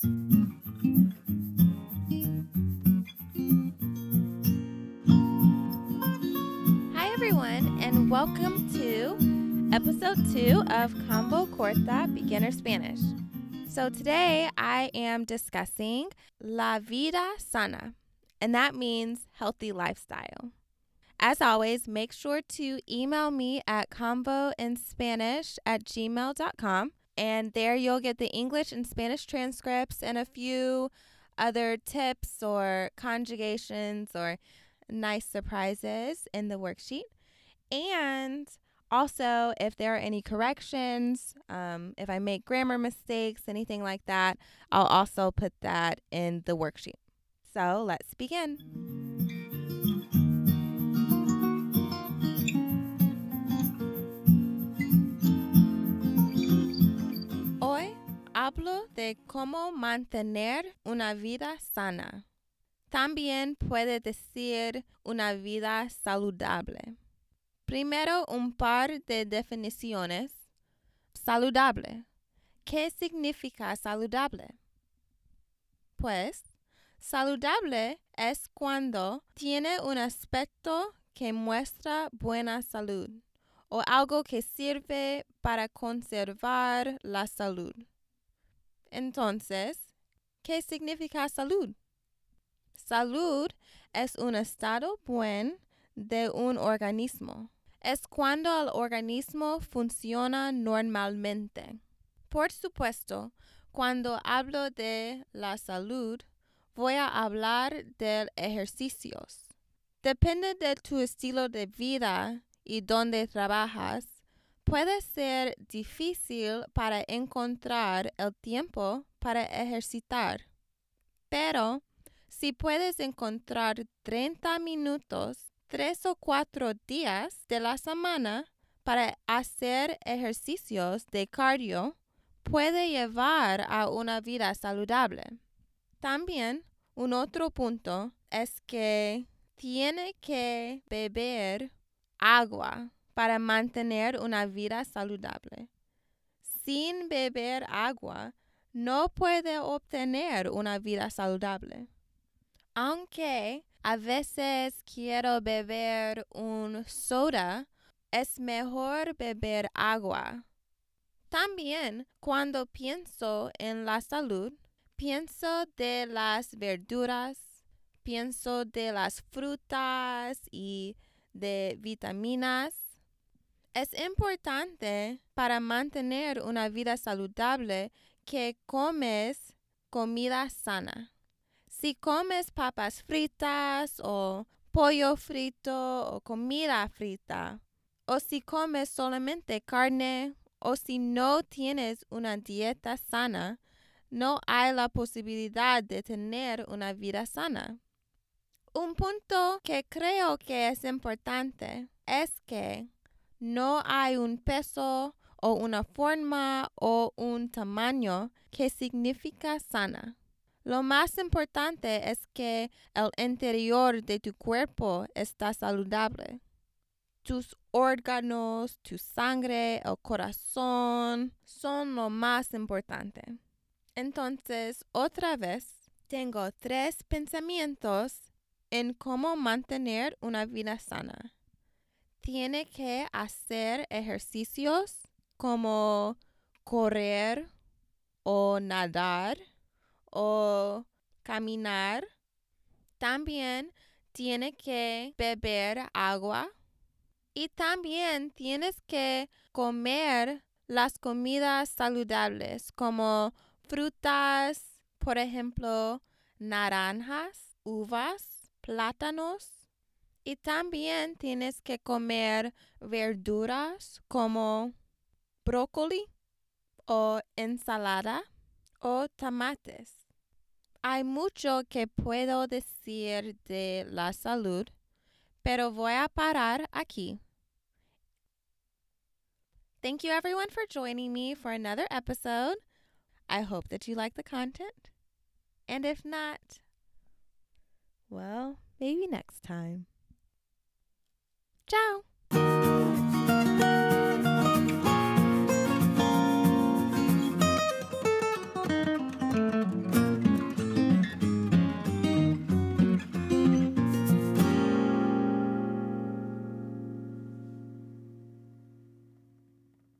Hi, everyone, and welcome to episode two of Combo Corta Beginner Spanish. So, today I am discussing La Vida Sana, and that means healthy lifestyle. As always, make sure to email me at convoinspanish at gmail.com, and there you'll get the English and Spanish transcripts and a few other tips or conjugations or nice surprises in the worksheet. And also, if there are any corrections, um, if I make grammar mistakes, anything like that, I'll also put that in the worksheet. So let's begin. Hablo de cómo mantener una vida sana. También puede decir una vida saludable. Primero, un par de definiciones. Saludable. ¿Qué significa saludable? Pues, saludable es cuando tiene un aspecto que muestra buena salud o algo que sirve para conservar la salud. Entonces, ¿qué significa salud? Salud es un estado buen de un organismo. Es cuando el organismo funciona normalmente. Por supuesto, cuando hablo de la salud, voy a hablar de ejercicios. Depende de tu estilo de vida y dónde trabajas. Puede ser difícil para encontrar el tiempo para ejercitar. Pero si puedes encontrar 30 minutos, tres o cuatro días de la semana para hacer ejercicios de cardio, puede llevar a una vida saludable. También un otro punto es que tiene que beber agua para mantener una vida saludable. Sin beber agua, no puede obtener una vida saludable. Aunque a veces quiero beber un soda, es mejor beber agua. También cuando pienso en la salud, pienso de las verduras, pienso de las frutas y de vitaminas. Es importante para mantener una vida saludable que comes comida sana. Si comes papas fritas o pollo frito o comida frita, o si comes solamente carne, o si no tienes una dieta sana, no hay la posibilidad de tener una vida sana. Un punto que creo que es importante es que no hay un peso o una forma o un tamaño que significa sana. Lo más importante es que el interior de tu cuerpo está saludable. Tus órganos, tu sangre, el corazón son lo más importante. Entonces, otra vez, tengo tres pensamientos en cómo mantener una vida sana. Tiene que hacer ejercicios como correr o nadar o caminar. También tiene que beber agua y también tienes que comer las comidas saludables como frutas, por ejemplo, naranjas, uvas, plátanos. Y también tienes que comer verduras como brócoli o ensalada o tomates. Hay mucho que puedo decir de la salud, pero voy a parar aquí. Thank you everyone for joining me for another episode. I hope that you like the content. And if not, well, maybe next time. Ciao.